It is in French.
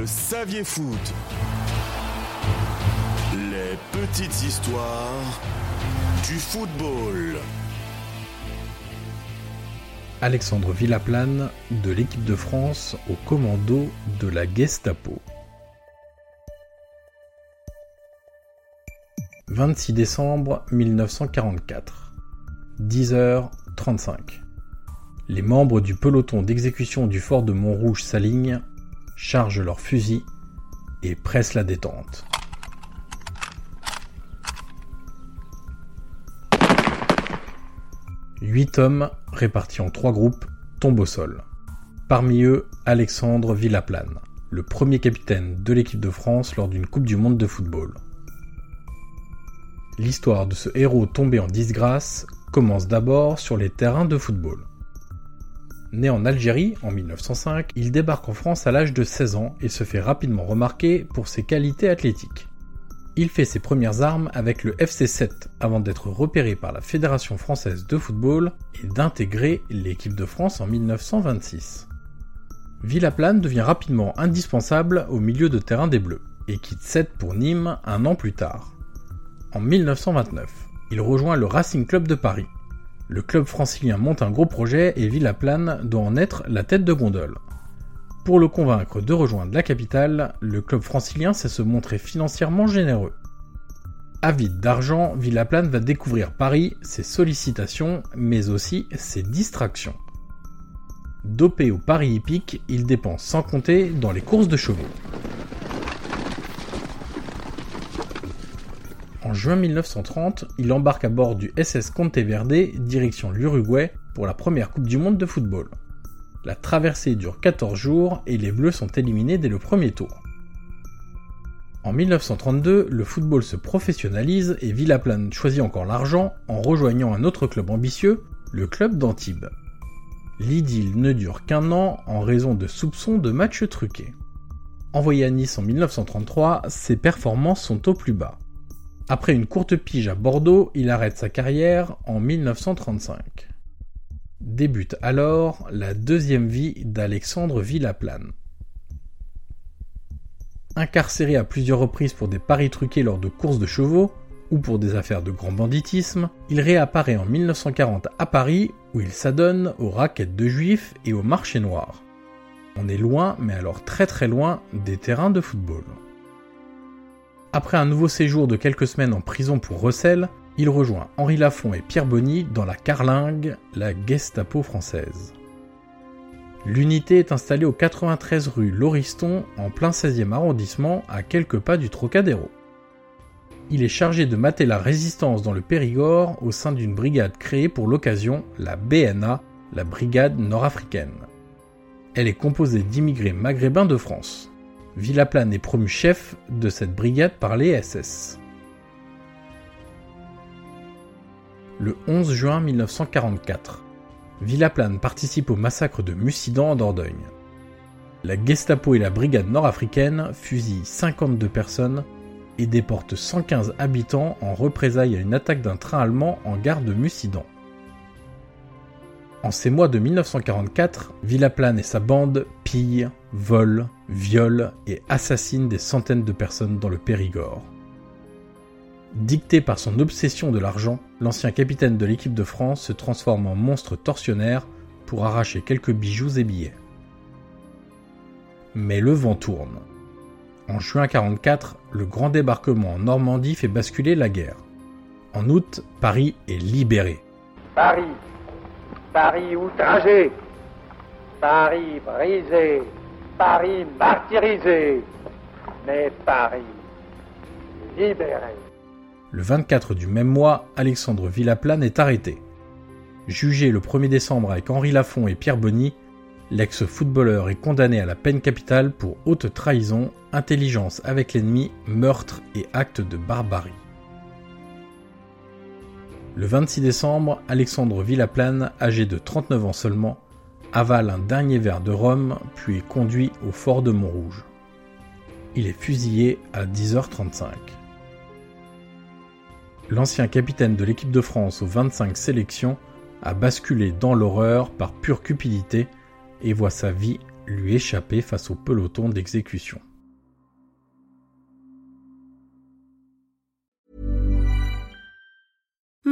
Le Saviez Foot. Les petites histoires du football. Alexandre Villaplane de l'équipe de France au commando de la Gestapo. 26 décembre 1944. 10h35. Les membres du peloton d'exécution du fort de Montrouge s'alignent, chargent leurs fusils et pressent la détente. Huit hommes, répartis en trois groupes, tombent au sol. Parmi eux, Alexandre Villaplane, le premier capitaine de l'équipe de France lors d'une Coupe du Monde de football. L'histoire de ce héros tombé en disgrâce commence d'abord sur les terrains de football. Né en Algérie en 1905, il débarque en France à l'âge de 16 ans et se fait rapidement remarquer pour ses qualités athlétiques. Il fait ses premières armes avec le FC 7 avant d'être repéré par la Fédération française de football et d'intégrer l'équipe de France en 1926. Villaplane devient rapidement indispensable au milieu de terrain des Bleus et quitte 7 pour Nîmes un an plus tard. En 1929, il rejoint le Racing Club de Paris. Le club francilien monte un gros projet et Villaplane doit en être la tête de gondole. Pour le convaincre de rejoindre la capitale, le club francilien sait se montrer financièrement généreux. Avide d'argent, Villaplane va découvrir Paris, ses sollicitations, mais aussi ses distractions. Dopé au pari hippique, il dépense sans compter dans les courses de chevaux. En juin 1930, il embarque à bord du SS Verde, direction l'Uruguay, pour la première Coupe du Monde de football. La traversée dure 14 jours et les Bleus sont éliminés dès le premier tour. En 1932, le football se professionnalise et Villaplane choisit encore l'argent en rejoignant un autre club ambitieux, le club d'Antibes. L'idylle ne dure qu'un an en raison de soupçons de matchs truqués. Envoyé à Nice en 1933, ses performances sont au plus bas. Après une courte pige à Bordeaux, il arrête sa carrière en 1935. Débute alors la deuxième vie d'Alexandre Villaplane. Incarcéré à plusieurs reprises pour des paris truqués lors de courses de chevaux ou pour des affaires de grand banditisme, il réapparaît en 1940 à Paris où il s'adonne aux raquettes de juifs et au marché noir. On est loin, mais alors très très loin, des terrains de football. Après un nouveau séjour de quelques semaines en prison pour recel, il rejoint Henri Lafont et Pierre Bonny dans la Carlingue, la Gestapo française. L'unité est installée au 93 rue Lauriston, en plein 16e arrondissement, à quelques pas du Trocadéro. Il est chargé de mater la résistance dans le Périgord au sein d'une brigade créée pour l'occasion, la BNA, la Brigade nord-africaine. Elle est composée d'immigrés maghrébins de France. Villaplane est promu chef de cette brigade par les SS. Le 11 juin 1944, Villaplane participe au massacre de Mussidan en Dordogne. La Gestapo et la brigade nord-africaine fusillent 52 personnes et déportent 115 habitants en représailles à une attaque d'un train allemand en gare de Mussidan. En ces mois de 1944, Villaplane et sa bande pillent, volent, violent et assassinent des centaines de personnes dans le Périgord. Dicté par son obsession de l'argent, l'ancien capitaine de l'équipe de France se transforme en monstre tortionnaire pour arracher quelques bijoux et billets. Mais le vent tourne. En juin 1944, le grand débarquement en Normandie fait basculer la guerre. En août, Paris est libéré. Paris Paris outragé, Paris brisé, Paris martyrisé. Mais Paris, libéré. Le 24 du même mois, Alexandre Villaplane est arrêté. Jugé le 1er décembre avec Henri Lafont et Pierre Bonny, l'ex-footballeur est condamné à la peine capitale pour haute trahison, intelligence avec l'ennemi, meurtre et acte de barbarie. Le 26 décembre, Alexandre Villaplane, âgé de 39 ans seulement, avale un dernier verre de rhum puis est conduit au fort de Montrouge. Il est fusillé à 10h35. L'ancien capitaine de l'équipe de France aux 25 sélections a basculé dans l'horreur par pure cupidité et voit sa vie lui échapper face au peloton d'exécution.